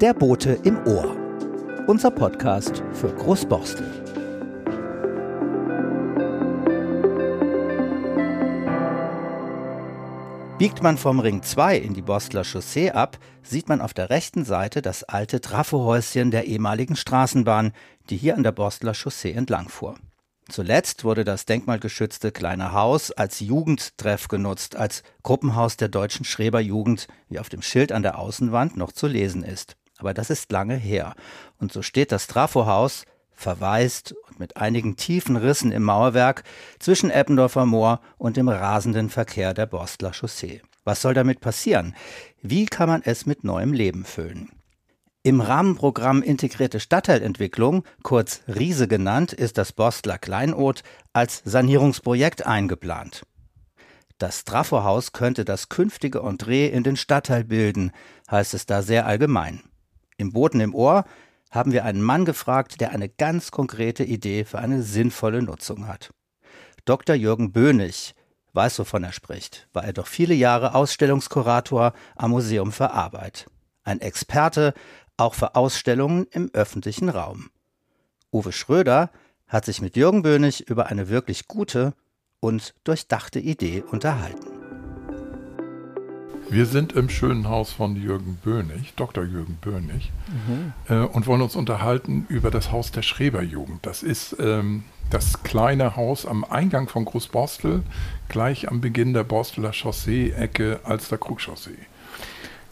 Der Bote im Ohr. Unser Podcast für Großborstel. Biegt man vom Ring 2 in die Borstler Chaussee ab, sieht man auf der rechten Seite das alte Trafohäuschen der ehemaligen Straßenbahn, die hier an der Borstler Chaussee entlang fuhr. Zuletzt wurde das denkmalgeschützte kleine Haus als Jugendtreff genutzt, als Gruppenhaus der deutschen Schreberjugend, wie auf dem Schild an der Außenwand noch zu lesen ist. Aber das ist lange her. Und so steht das Trafohaus, verwaist und mit einigen tiefen Rissen im Mauerwerk, zwischen Eppendorfer Moor und dem rasenden Verkehr der Borstler Chaussee. Was soll damit passieren? Wie kann man es mit neuem Leben füllen? Im Rahmenprogramm Integrierte Stadtteilentwicklung, kurz RISE genannt, ist das Borstler Kleinod als Sanierungsprojekt eingeplant. Das Trafohaus könnte das künftige Entree in den Stadtteil bilden, heißt es da sehr allgemein. Im Boten im Ohr haben wir einen Mann gefragt, der eine ganz konkrete Idee für eine sinnvolle Nutzung hat. Dr. Jürgen Böhnig weiß, wovon er spricht, war er doch viele Jahre Ausstellungskurator am Museum für Arbeit. Ein Experte auch für Ausstellungen im öffentlichen Raum. Uwe Schröder hat sich mit Jürgen Böhnig über eine wirklich gute und durchdachte Idee unterhalten. Wir sind im schönen Haus von Jürgen Böhnig, Dr. Jürgen Böhnig, mhm. äh, und wollen uns unterhalten über das Haus der Schreberjugend. Das ist ähm, das kleine Haus am Eingang von Großborstel, gleich am Beginn der Borsteler Chaussee, Ecke Alster Krugchaussee.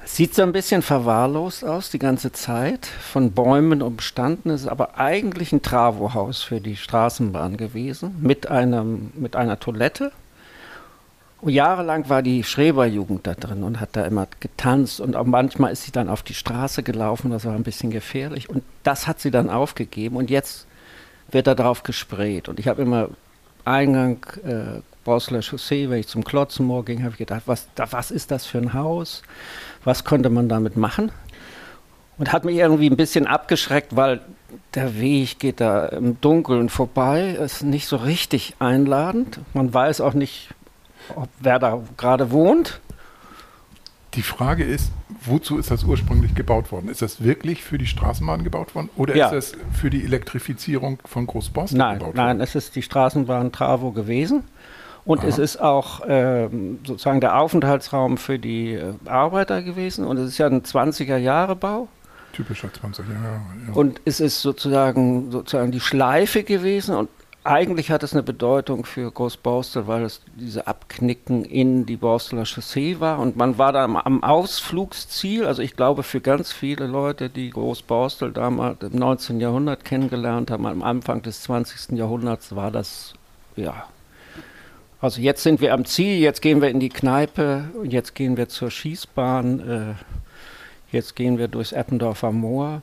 Sieht so ein bisschen verwahrlost aus die ganze Zeit, von Bäumen umstanden, ist aber eigentlich ein Travohaus für die Straßenbahn gewesen, mit, einem, mit einer Toilette. Und jahrelang war die Schreberjugend da drin und hat da immer getanzt und auch manchmal ist sie dann auf die Straße gelaufen, das war ein bisschen gefährlich und das hat sie dann aufgegeben und jetzt wird da drauf gesprayt und ich habe immer Eingang äh, Borsteler Chaussee, wenn ich zum Klotzenmoor ging, habe ich gedacht, was, da, was ist das für ein Haus? was konnte man damit machen? Und hat mich irgendwie ein bisschen abgeschreckt, weil der Weg geht da im Dunkeln vorbei, ist nicht so richtig einladend. Man weiß auch nicht, ob wer da gerade wohnt. Die Frage ist, wozu ist das ursprünglich gebaut worden? Ist das wirklich für die Straßenbahn gebaut worden oder ja. ist das für die Elektrifizierung von Großborstel gebaut worden? Nein, es ist die Straßenbahn Travo gewesen. Und Aha. es ist auch äh, sozusagen der Aufenthaltsraum für die äh, Arbeiter gewesen. Und es ist ja ein 20er-Jahre-Bau. Typischer 20er Jahre. Ja. Und es ist sozusagen, sozusagen die Schleife gewesen. Und eigentlich hat es eine Bedeutung für Großborstel, weil es diese Abknicken in die Borsteler Chaussee war. Und man war da am, Ausflugsziel. Also ich glaube, für ganz viele Leute, die Großborstel damals im 19. Jahrhundert kennengelernt haben, am Anfang des 20. Jahrhunderts war das ja also jetzt sind wir am Ziel, jetzt gehen wir in die Kneipe, jetzt gehen wir zur Schießbahn, äh, jetzt gehen wir durchs Eppendorfer Moor.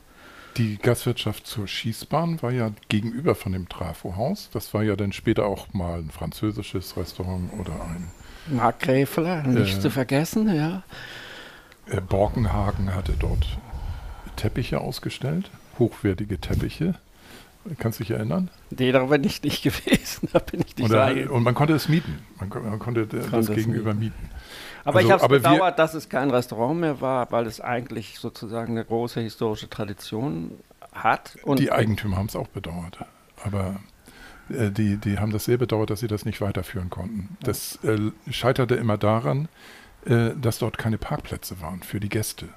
Die Gastwirtschaft zur Schießbahn war ja gegenüber von dem Trafo-Haus. Das war ja dann später auch mal ein französisches Restaurant oder ein. Markgräfler, nicht äh, zu vergessen, ja. Äh, Borkenhagen hatte dort Teppiche ausgestellt, hochwertige Teppiche. Kannst du dich erinnern? Nee, da bin ich nicht gewesen. Da bin ich nicht und, da, und man konnte es mieten. Man, man konnte das gegenüber mieten. mieten. Aber also, ich habe es bedauert, dass es kein Restaurant mehr war, weil es eigentlich sozusagen eine große historische Tradition hat. die Eigentümer haben es auch bedauert. Aber äh, die, die haben das sehr bedauert, dass sie das nicht weiterführen konnten. Das äh, scheiterte immer daran, äh, dass dort keine Parkplätze waren für die Gäste.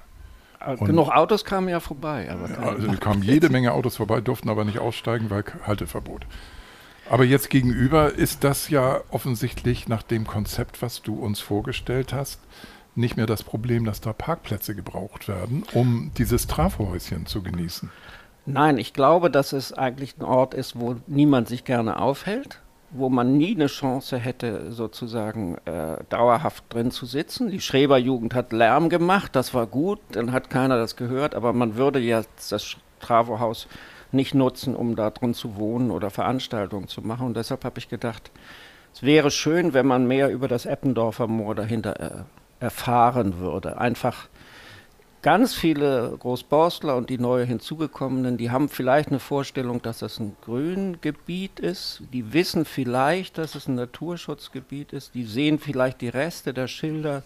Und Genug Autos kamen ja vorbei. Aber also kamen jede Menge Autos vorbei, durften aber nicht aussteigen, weil Halteverbot. Aber jetzt gegenüber ist das ja offensichtlich nach dem Konzept, was du uns vorgestellt hast, nicht mehr das Problem, dass da Parkplätze gebraucht werden, um dieses Trafohäuschen zu genießen. Nein, ich glaube, dass es eigentlich ein Ort ist, wo niemand sich gerne aufhält wo man nie eine Chance hätte, sozusagen äh, dauerhaft drin zu sitzen. Die Schreberjugend hat Lärm gemacht, das war gut, dann hat keiner das gehört, aber man würde jetzt das Travohaus nicht nutzen, um da drin zu wohnen oder Veranstaltungen zu machen. Und deshalb habe ich gedacht, es wäre schön, wenn man mehr über das Eppendorfer Moor dahinter äh, erfahren würde. Einfach ganz viele Großborstler und die neu hinzugekommenen, die haben vielleicht eine Vorstellung, dass das ein Grüngebiet ist. Die wissen vielleicht, dass es ein Naturschutzgebiet ist. Die sehen vielleicht die Reste der Schilder,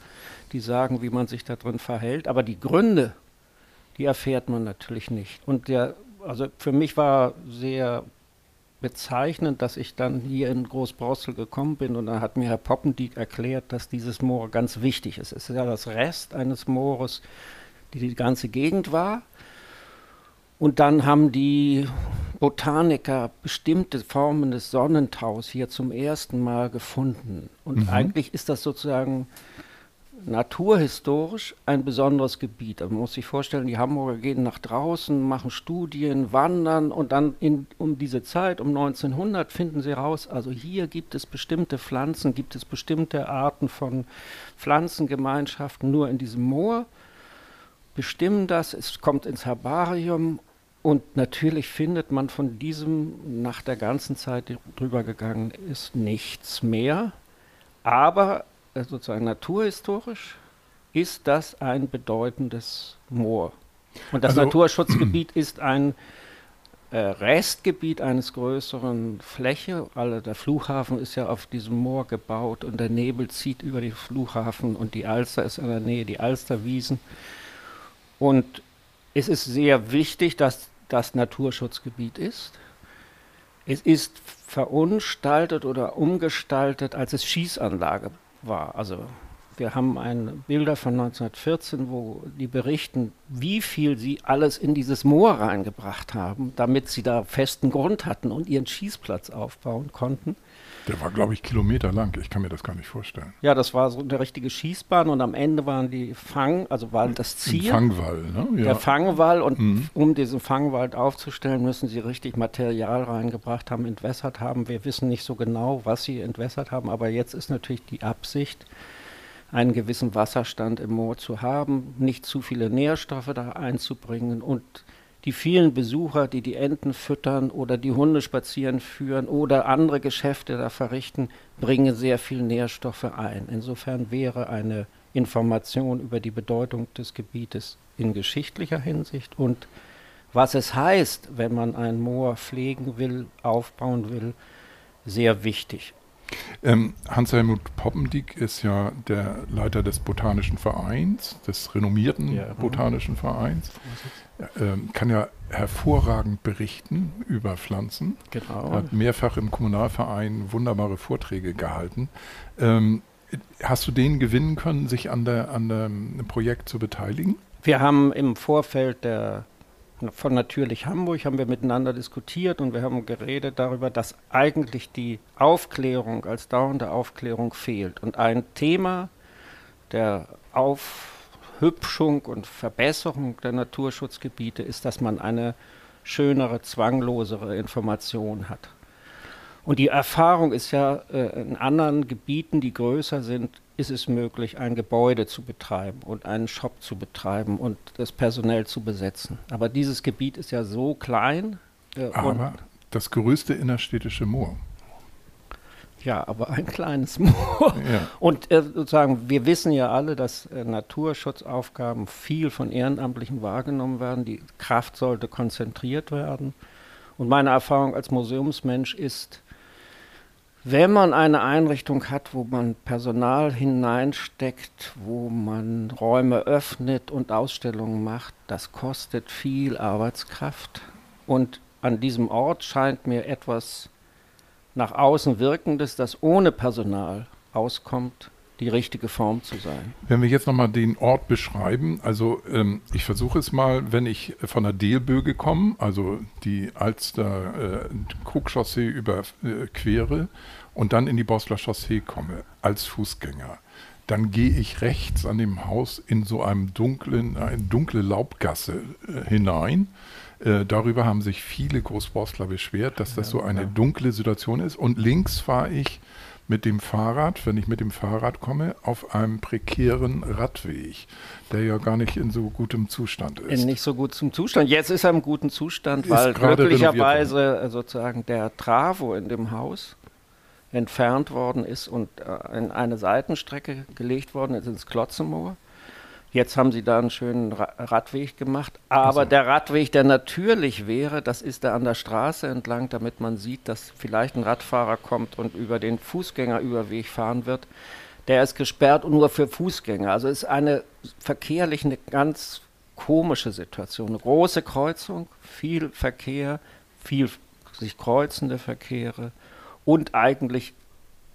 die sagen, wie man sich da drin verhält. Aber die Gründe, die erfährt man natürlich nicht. Und der, also für mich war sehr bezeichnend, dass ich dann hier in Großbrossel gekommen bin und dann hat mir Herr Poppendieck erklärt, dass dieses Moor ganz wichtig ist. Es ist ja das Rest eines Moores, die die ganze Gegend war. Und dann haben die Botaniker bestimmte Formen des Sonnentaus hier zum ersten Mal gefunden. Und mhm. eigentlich ist das sozusagen naturhistorisch ein besonderes Gebiet. Also man muss sich vorstellen, die Hamburger gehen nach draußen, machen Studien, wandern und dann in, um diese Zeit, um 1900, finden sie raus, also hier gibt es bestimmte Pflanzen, gibt es bestimmte Arten von Pflanzengemeinschaften nur in diesem Moor, bestimmen das, es kommt ins Herbarium und natürlich findet man von diesem nach der ganzen Zeit, die drüber gegangen ist, nichts mehr. Aber sozusagen naturhistorisch ist das ein bedeutendes Moor. Und das also, Naturschutzgebiet ist ein äh, Restgebiet eines größeren Fläche. Also der Flughafen ist ja auf diesem Moor gebaut und der Nebel zieht über den Flughafen und die Alster ist in der Nähe, die Alsterwiesen. Und es ist sehr wichtig, dass das Naturschutzgebiet ist. Es ist verunstaltet oder umgestaltet, als es Schießanlage war. Also wir haben ein Bilder von 1914, wo die berichten, wie viel sie alles in dieses Moor reingebracht haben, damit sie da festen Grund hatten und ihren Schießplatz aufbauen konnten. Der war, glaube ich, Kilometer lang. Ich kann mir das gar nicht vorstellen. Ja, das war so eine richtige Schießbahn und am Ende waren die Fang, also war das Ziel. Ein Fangwall, ne? Ja. Der Fangwall und mhm. um diesen Fangwald aufzustellen, müssen sie richtig Material reingebracht haben, entwässert haben. Wir wissen nicht so genau, was sie entwässert haben, aber jetzt ist natürlich die Absicht, einen gewissen Wasserstand im Moor zu haben, nicht zu viele Nährstoffe da einzubringen und die vielen Besucher, die die Enten füttern oder die Hunde spazieren führen oder andere Geschäfte da verrichten, bringen sehr viel Nährstoffe ein. Insofern wäre eine Information über die Bedeutung des Gebietes in geschichtlicher Hinsicht und was es heißt, wenn man ein Moor pflegen will, aufbauen will, sehr wichtig. Ähm, Hans-Helmut Poppendiek ist ja der Leiter des Botanischen Vereins, des renommierten ja, Botanischen Vereins. Ähm, kann ja hervorragend berichten über Pflanzen. Genau. Hat mehrfach im Kommunalverein wunderbare Vorträge gehalten. Ähm, hast du den gewinnen können, sich an, der, an dem Projekt zu beteiligen? Wir haben im Vorfeld der von Natürlich Hamburg haben wir miteinander diskutiert und wir haben geredet darüber, dass eigentlich die Aufklärung als dauernde Aufklärung fehlt. Und ein Thema der Aufhübschung und Verbesserung der Naturschutzgebiete ist, dass man eine schönere, zwanglosere Information hat. Und die Erfahrung ist ja äh, in anderen Gebieten, die größer sind, ist es möglich, ein Gebäude zu betreiben und einen Shop zu betreiben und das personell zu besetzen. Aber dieses Gebiet ist ja so klein. Äh, aber das größte innerstädtische Moor. Ja, aber ein kleines Moor. Ja. Und äh, sozusagen, wir wissen ja alle, dass äh, Naturschutzaufgaben viel von Ehrenamtlichen wahrgenommen werden. Die Kraft sollte konzentriert werden. Und meine Erfahrung als Museumsmensch ist, wenn man eine Einrichtung hat, wo man Personal hineinsteckt, wo man Räume öffnet und Ausstellungen macht, das kostet viel Arbeitskraft. Und an diesem Ort scheint mir etwas nach außen Wirkendes, das ohne Personal auskommt, die richtige Form zu sein. Wenn wir jetzt nochmal den Ort beschreiben, also ähm, ich versuche es mal, wenn ich von der Delböge komme, also die Alster äh, Krugchaussee überquere äh, und dann in die Bosler Chaussee komme als Fußgänger, dann gehe ich rechts an dem Haus in so einem dunklen, eine dunkle Laubgasse äh, hinein. Äh, darüber haben sich viele Großborstler beschwert, dass das so eine dunkle Situation ist. Und links fahre ich mit dem Fahrrad, wenn ich mit dem Fahrrad komme, auf einem prekären Radweg, der ja gar nicht in so gutem Zustand ist. In nicht so gutem Zustand. Jetzt ist er im guten Zustand, weil glücklicherweise sozusagen der Travo in dem Haus entfernt worden ist und äh, in eine Seitenstrecke gelegt worden ist ins Klotzemoor. Jetzt haben sie da einen schönen Ra Radweg gemacht. Aber also. der Radweg, der natürlich wäre, das ist der an der Straße entlang, damit man sieht, dass vielleicht ein Radfahrer kommt und über den Fußgängerüberweg fahren wird. Der ist gesperrt und nur für Fußgänger. Also ist eine verkehrlich eine ganz komische Situation. Eine große Kreuzung, viel Verkehr, viel sich kreuzende Verkehre und eigentlich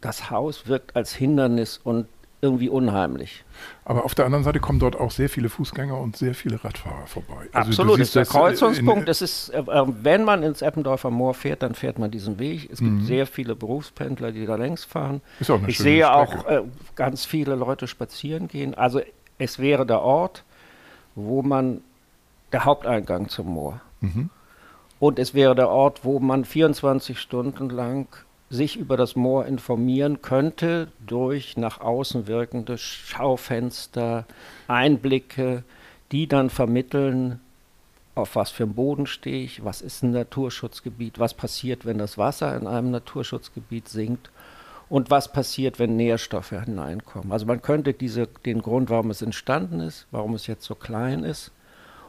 das Haus wirkt als Hindernis und irgendwie unheimlich. Aber auf der anderen Seite kommen dort auch sehr viele Fußgänger und sehr viele Radfahrer vorbei. Also Absolut, das ist der das Kreuzungspunkt. Das ist, äh, äh, wenn man ins Eppendorfer Moor fährt, dann fährt man diesen Weg. Es gibt mhm. sehr viele Berufspendler, die da längs fahren. Ist auch eine ich sehe Strecke. auch äh, ganz viele Leute spazieren gehen. Also es wäre der Ort, wo man der Haupteingang zum Moor. Mhm. Und es wäre der Ort, wo man 24 Stunden lang sich über das Moor informieren könnte durch nach außen wirkende Schaufenster, Einblicke, die dann vermitteln, auf was für einem Boden stehe ich, was ist ein Naturschutzgebiet, was passiert, wenn das Wasser in einem Naturschutzgebiet sinkt und was passiert, wenn Nährstoffe hineinkommen. Also man könnte diese, den Grund, warum es entstanden ist, warum es jetzt so klein ist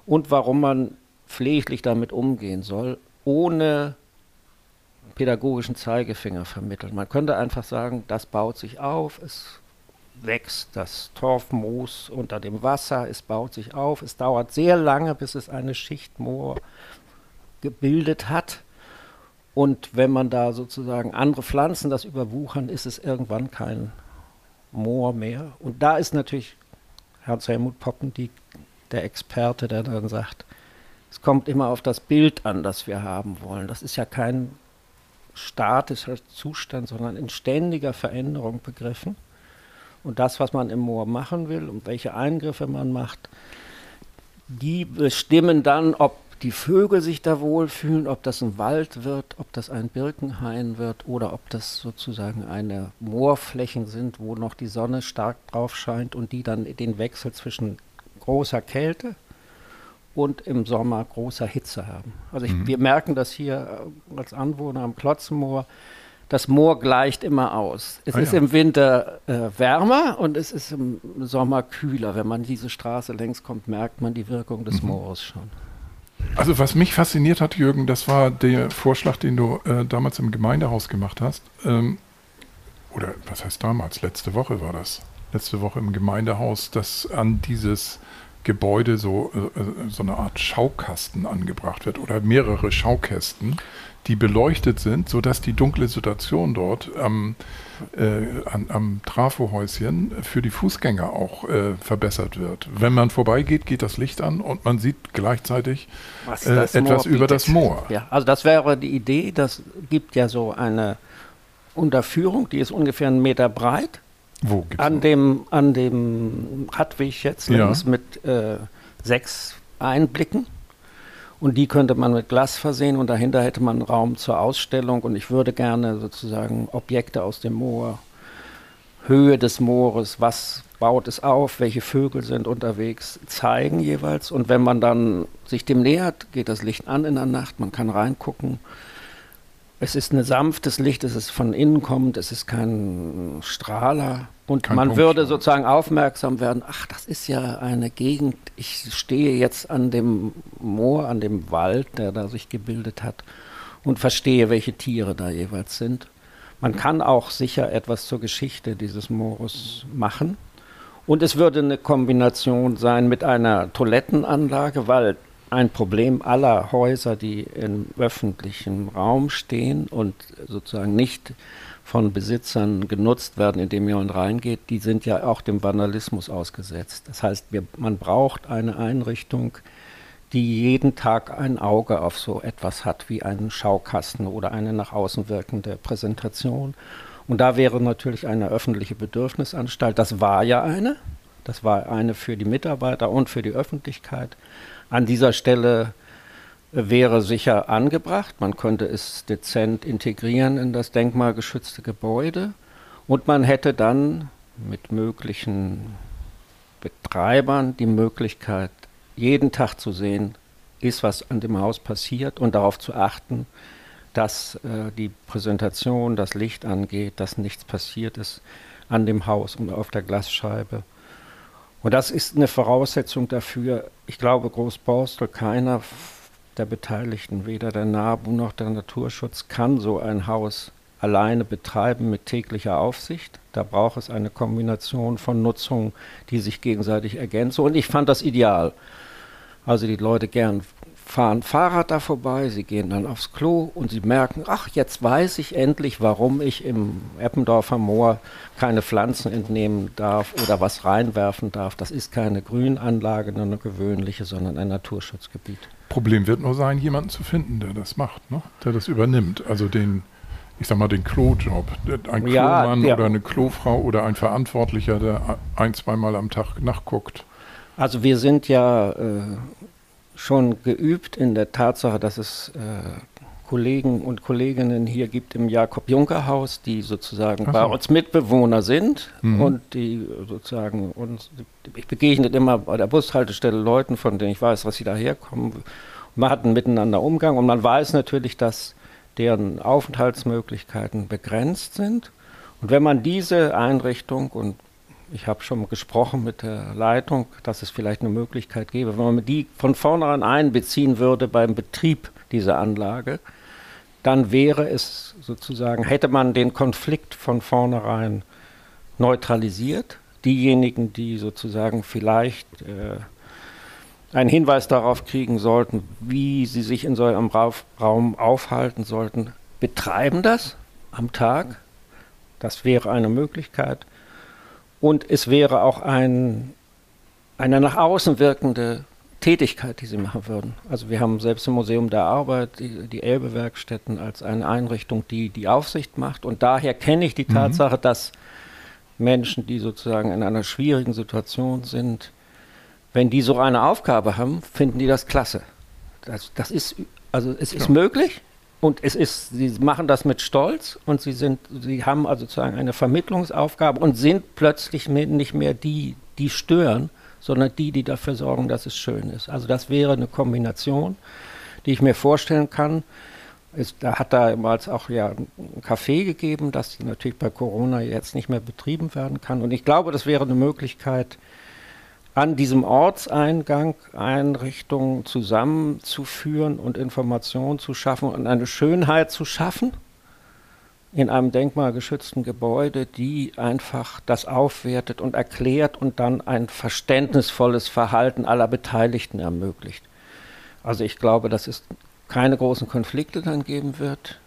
und warum man pfleglich damit umgehen soll, ohne pädagogischen Zeigefinger vermitteln. Man könnte einfach sagen, das baut sich auf, es wächst das Torfmoos unter dem Wasser, es baut sich auf, es dauert sehr lange, bis es eine Schicht Moor gebildet hat. Und wenn man da sozusagen andere Pflanzen das überwuchern, ist es irgendwann kein Moor mehr. Und da ist natürlich Hans-Helmut Poppen die, der Experte, der dann sagt, es kommt immer auf das Bild an, das wir haben wollen. Das ist ja kein statischer Zustand, sondern in ständiger Veränderung begriffen. Und das, was man im Moor machen will und welche Eingriffe man macht, die bestimmen dann, ob die Vögel sich da wohlfühlen, ob das ein Wald wird, ob das ein Birkenhain wird oder ob das sozusagen eine Moorflächen sind, wo noch die Sonne stark drauf scheint und die dann den Wechsel zwischen großer Kälte und im Sommer großer Hitze haben. Also ich, mhm. wir merken das hier äh, als Anwohner am Klotzenmoor. Das Moor gleicht immer aus. Es ah, ist ja. im Winter äh, wärmer und es ist im Sommer kühler. Wenn man diese Straße längs kommt, merkt man die Wirkung des mhm. Moores schon. Also was mich fasziniert hat, Jürgen, das war der Vorschlag, den du äh, damals im Gemeindehaus gemacht hast. Ähm, oder was heißt damals? Letzte Woche war das. Letzte Woche im Gemeindehaus, dass an dieses Gebäude so, äh, so eine Art Schaukasten angebracht wird oder mehrere Schaukästen, die beleuchtet sind, sodass die dunkle Situation dort am, äh, an, am Trafohäuschen für die Fußgänger auch äh, verbessert wird. Wenn man vorbeigeht, geht das Licht an und man sieht gleichzeitig äh, etwas über das Moor. Ja, also das wäre die Idee. Das gibt ja so eine Unterführung, die ist ungefähr einen Meter breit wo gibt's an dem, an dem Radweg jetzt links ja. mit äh, sechs Einblicken. Und die könnte man mit Glas versehen und dahinter hätte man Raum zur Ausstellung. Und ich würde gerne sozusagen Objekte aus dem Moor, Höhe des Moores, was baut es auf, welche Vögel sind unterwegs, zeigen jeweils. Und wenn man dann sich dem nähert, geht das Licht an in der Nacht, man kann reingucken es ist ein sanftes Licht, es ist von innen kommend, es ist kein Strahler. Und kein man Punkt, würde sozusagen aufmerksam werden, ach, das ist ja eine Gegend, ich stehe jetzt an dem Moor, an dem Wald, der da sich gebildet hat und verstehe, welche Tiere da jeweils sind. Man kann auch sicher etwas zur Geschichte dieses Moores machen. Und es würde eine Kombination sein mit einer Toilettenanlage, weil ein Problem aller Häuser, die im öffentlichen Raum stehen und sozusagen nicht von Besitzern genutzt werden, indem jemand reingeht, die sind ja auch dem Vandalismus ausgesetzt. Das heißt, wir, man braucht eine Einrichtung, die jeden Tag ein Auge auf so etwas hat wie einen Schaukasten oder eine nach außen wirkende Präsentation. Und da wäre natürlich eine öffentliche Bedürfnisanstalt, das war ja eine, das war eine für die Mitarbeiter und für die Öffentlichkeit an dieser Stelle wäre sicher angebracht. Man könnte es dezent integrieren in das denkmalgeschützte Gebäude und man hätte dann mit möglichen Betreibern die Möglichkeit, jeden Tag zu sehen, ist was an dem Haus passiert und darauf zu achten, dass äh, die Präsentation, das Licht angeht, dass nichts passiert ist an dem Haus und auf der Glasscheibe. Und das ist eine Voraussetzung dafür. Ich glaube, Großborstel, keiner der Beteiligten, weder der NABU noch der Naturschutz, kann so ein Haus alleine betreiben mit täglicher Aufsicht. Da braucht es eine Kombination von Nutzungen, die sich gegenseitig ergänzen. Und ich fand das ideal. Also die Leute gern fahren Fahrrad da vorbei, sie gehen dann aufs Klo und sie merken, ach, jetzt weiß ich endlich, warum ich im Eppendorfer Moor keine Pflanzen entnehmen darf oder was reinwerfen darf. Das ist keine Grünanlage, nur eine gewöhnliche, sondern ein Naturschutzgebiet. Problem wird nur sein, jemanden zu finden, der das macht, ne? der das übernimmt. Also den, ich sag mal, den Klojob. Ein ja, Klomann ja. oder eine Klofrau oder ein Verantwortlicher, der ein, zweimal am Tag nachguckt. Also wir sind ja äh, schon geübt in der Tatsache, dass es äh, Kollegen und Kolleginnen hier gibt im Jakob-Juncker-Haus, die sozusagen so. bei uns Mitbewohner sind mhm. und die sozusagen uns, ich begegne immer bei der Bushaltestelle Leuten, von denen ich weiß, dass sie daherkommen. Man hat einen miteinander Umgang und man weiß natürlich, dass deren Aufenthaltsmöglichkeiten begrenzt sind. Und wenn man diese Einrichtung und ich habe schon gesprochen mit der Leitung, dass es vielleicht eine Möglichkeit gäbe, wenn man die von vornherein einbeziehen würde beim Betrieb dieser Anlage, dann wäre es sozusagen, hätte man den Konflikt von vornherein neutralisiert. Diejenigen, die sozusagen vielleicht äh, einen Hinweis darauf kriegen sollten, wie sie sich in so einem Raum aufhalten sollten, betreiben das am Tag. Das wäre eine Möglichkeit. Und es wäre auch ein, eine nach außen wirkende Tätigkeit, die sie machen würden. Also wir haben selbst im Museum der Arbeit die, die Elbe-Werkstätten als eine Einrichtung, die die Aufsicht macht. Und daher kenne ich die mhm. Tatsache, dass Menschen, die sozusagen in einer schwierigen Situation sind, wenn die so eine Aufgabe haben, finden die das klasse. Das, das ist, also es ist ja. möglich, und es ist, sie machen das mit Stolz und sie sind, sie haben also sozusagen eine Vermittlungsaufgabe und sind plötzlich nicht mehr die, die stören, sondern die, die dafür sorgen, dass es schön ist. Also das wäre eine Kombination, die ich mir vorstellen kann. Es, da hat damals auch ja ein Café gegeben, das natürlich bei Corona jetzt nicht mehr betrieben werden kann. Und ich glaube, das wäre eine Möglichkeit, an diesem Ortseingang Einrichtungen zusammenzuführen und Informationen zu schaffen und eine Schönheit zu schaffen in einem denkmalgeschützten Gebäude, die einfach das aufwertet und erklärt und dann ein verständnisvolles Verhalten aller Beteiligten ermöglicht. Also ich glaube, dass es keine großen Konflikte dann geben wird.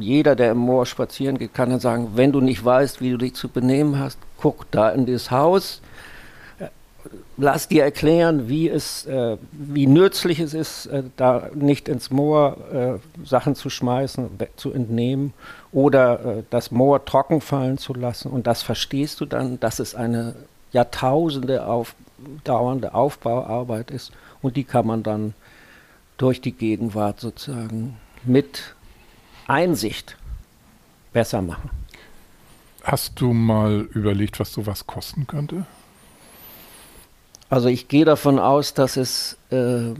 Jeder, der im Moor spazieren geht, kann dann sagen, wenn du nicht weißt, wie du dich zu benehmen hast, guck da in das Haus, lass dir erklären, wie, es, äh, wie nützlich es ist, äh, da nicht ins Moor äh, Sachen zu schmeißen, zu entnehmen oder äh, das Moor trocken fallen zu lassen. Und das verstehst du dann, dass es eine Jahrtausende auf, dauernde Aufbauarbeit ist und die kann man dann durch die Gegenwart sozusagen mit Einsicht besser machen. Hast du mal überlegt, was sowas kosten könnte? Also ich gehe davon aus, dass es, äh,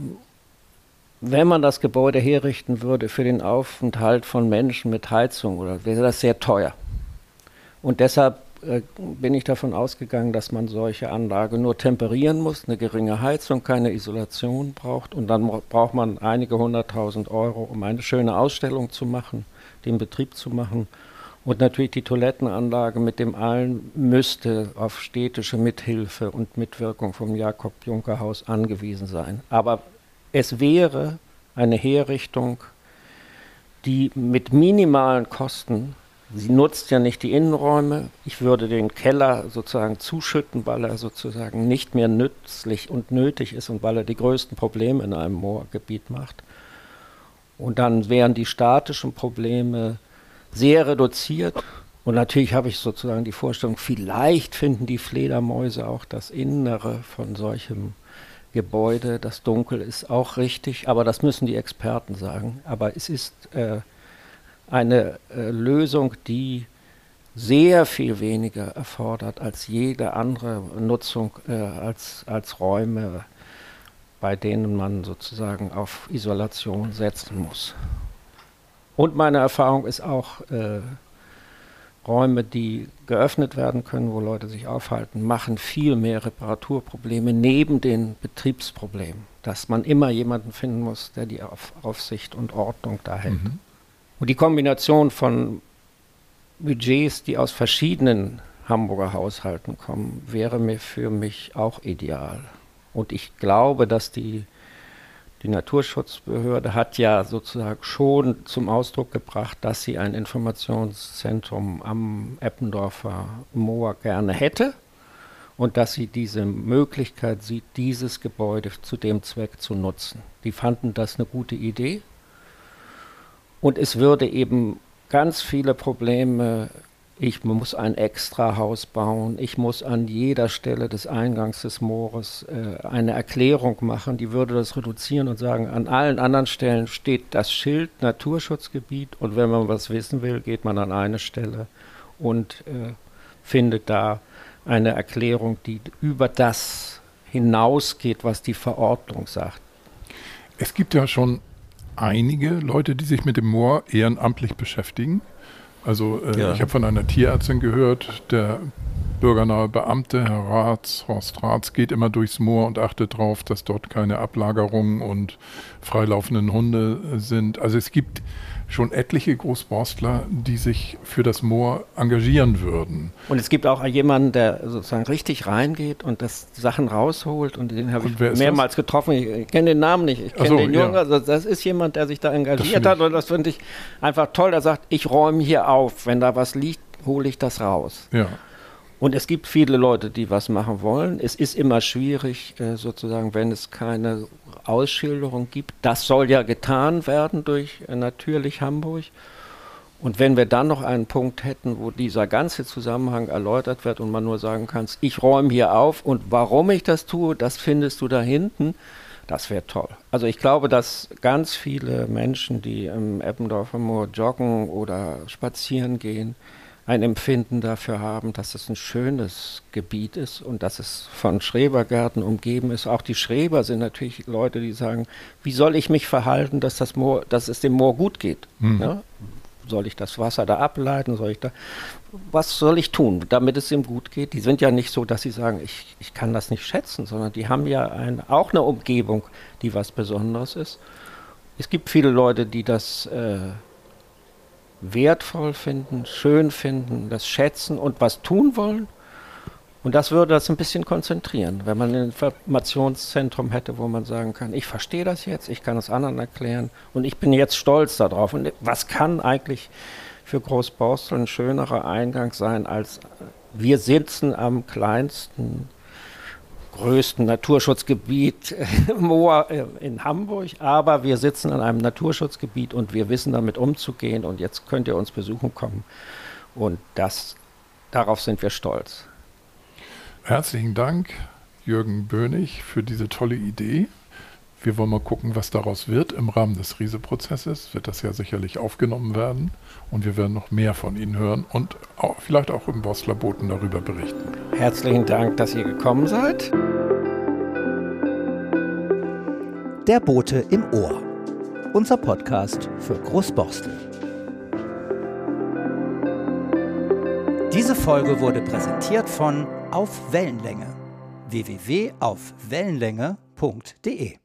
wenn man das Gebäude herrichten würde für den Aufenthalt von Menschen mit Heizung, oder wäre das sehr teuer. Und deshalb äh, bin ich davon ausgegangen, dass man solche Anlage nur temperieren muss, eine geringe Heizung, keine Isolation braucht und dann braucht man einige hunderttausend Euro, um eine schöne Ausstellung zu machen, den Betrieb zu machen und natürlich die Toilettenanlage mit dem allen müsste auf städtische Mithilfe und Mitwirkung vom Jakob-Juncker-Haus angewiesen sein. Aber es wäre eine Herrichtung, die mit minimalen Kosten, sie nutzt ja nicht die Innenräume, ich würde den Keller sozusagen zuschütten, weil er sozusagen nicht mehr nützlich und nötig ist und weil er die größten Probleme in einem Moorgebiet macht. Und dann wären die statischen Probleme sehr reduziert. Und natürlich habe ich sozusagen die Vorstellung, vielleicht finden die Fledermäuse auch das Innere von solchem Gebäude, das dunkel ist, auch richtig. Aber das müssen die Experten sagen. Aber es ist äh, eine äh, Lösung, die sehr viel weniger erfordert als jede andere Nutzung äh, als, als Räume, bei denen man sozusagen auf Isolation setzen muss. Und meine Erfahrung ist auch, äh, Räume, die geöffnet werden können, wo Leute sich aufhalten, machen viel mehr Reparaturprobleme neben den Betriebsproblemen. Dass man immer jemanden finden muss, der die Auf Aufsicht und Ordnung da hält. Mhm. Und die Kombination von Budgets, die aus verschiedenen Hamburger Haushalten kommen, wäre mir für mich auch ideal. Und ich glaube, dass die Die Naturschutzbehörde hat ja sozusagen schon zum Ausdruck gebracht, dass sie ein Informationszentrum am Eppendorfer Moor gerne hätte und dass sie diese Möglichkeit sieht, dieses Gebäude zu dem Zweck zu nutzen. Die fanden das eine gute Idee und es würde eben ganz viele Probleme ich muss ein extra Haus bauen, ich muss an jeder Stelle des Eingangs des Moores äh, eine Erklärung machen, die würde das reduzieren und sagen, an allen anderen Stellen steht das Schild Naturschutzgebiet und wenn man was wissen will, geht man an eine Stelle und äh, findet da eine Erklärung, die über das hinausgeht, was die Verordnung sagt. Es gibt ja schon einige Leute, die sich mit dem Moor ehrenamtlich beschäftigen. Also äh, ja. ich habe von einer Tierärztin gehört, der bürgernahe Beamte, Herr Ratz, Horst Ratz, geht immer durchs Moor und achtet darauf, dass dort keine Ablagerungen und freilaufenden Hunde sind. Also es gibt schon etliche Großborstler, die sich für das Moor engagieren würden. Und es gibt auch jemanden, der sozusagen richtig reingeht und das Sachen rausholt und den habe ich mehrmals das? getroffen. Ich, ich kenne den Namen nicht, ich kenne so, den Jungen. Ja. Also das ist jemand, der sich da engagiert hat und das finde ich einfach toll. Der sagt, ich räume hier auf, wenn da was liegt, hole ich das raus. Ja. Und es gibt viele Leute, die was machen wollen. Es ist immer schwierig, äh, sozusagen, wenn es keine Ausschilderung gibt. Das soll ja getan werden durch äh, natürlich Hamburg. Und wenn wir dann noch einen Punkt hätten, wo dieser ganze Zusammenhang erläutert wird und man nur sagen kann, ich räume hier auf und warum ich das tue, das findest du da hinten, das wäre toll. Also ich glaube, dass ganz viele Menschen, die im Eppendorfer Moor joggen oder spazieren gehen, ein Empfinden dafür haben, dass es ein schönes Gebiet ist und dass es von Schrebergärten umgeben ist. Auch die Schreber sind natürlich Leute, die sagen, wie soll ich mich verhalten, dass, das Moor, dass es dem Moor gut geht? Mhm. Ja? Soll ich das Wasser da ableiten? Soll ich da, was soll ich tun, damit es ihm gut geht? Die sind ja nicht so, dass sie sagen, ich, ich kann das nicht schätzen, sondern die haben ja ein, auch eine Umgebung, die was Besonderes ist. Es gibt viele Leute, die das äh, wertvoll finden, schön finden, das schätzen und was tun wollen. Und das würde das ein bisschen konzentrieren, wenn man ein Informationszentrum hätte, wo man sagen kann, ich verstehe das jetzt, ich kann es anderen erklären und ich bin jetzt stolz darauf. Und was kann eigentlich für Großborstel ein schönerer Eingang sein, als wir sitzen am kleinsten größten Naturschutzgebiet Moor äh, in Hamburg, aber wir sitzen an einem Naturschutzgebiet und wir wissen damit umzugehen und jetzt könnt ihr uns besuchen kommen und das, darauf sind wir stolz. Herzlichen Dank, Jürgen Bönig, für diese tolle Idee. Wir wollen mal gucken, was daraus wird. Im Rahmen des Riese-Prozesses wird das ja sicherlich aufgenommen werden und wir werden noch mehr von Ihnen hören und auch, vielleicht auch im Bosler Boten darüber berichten. Herzlichen Dank, dass ihr gekommen seid. Der Bote im Ohr. Unser Podcast für Großborstel. Diese Folge wurde präsentiert von Auf Wellenlänge www.aufwellenlänge.de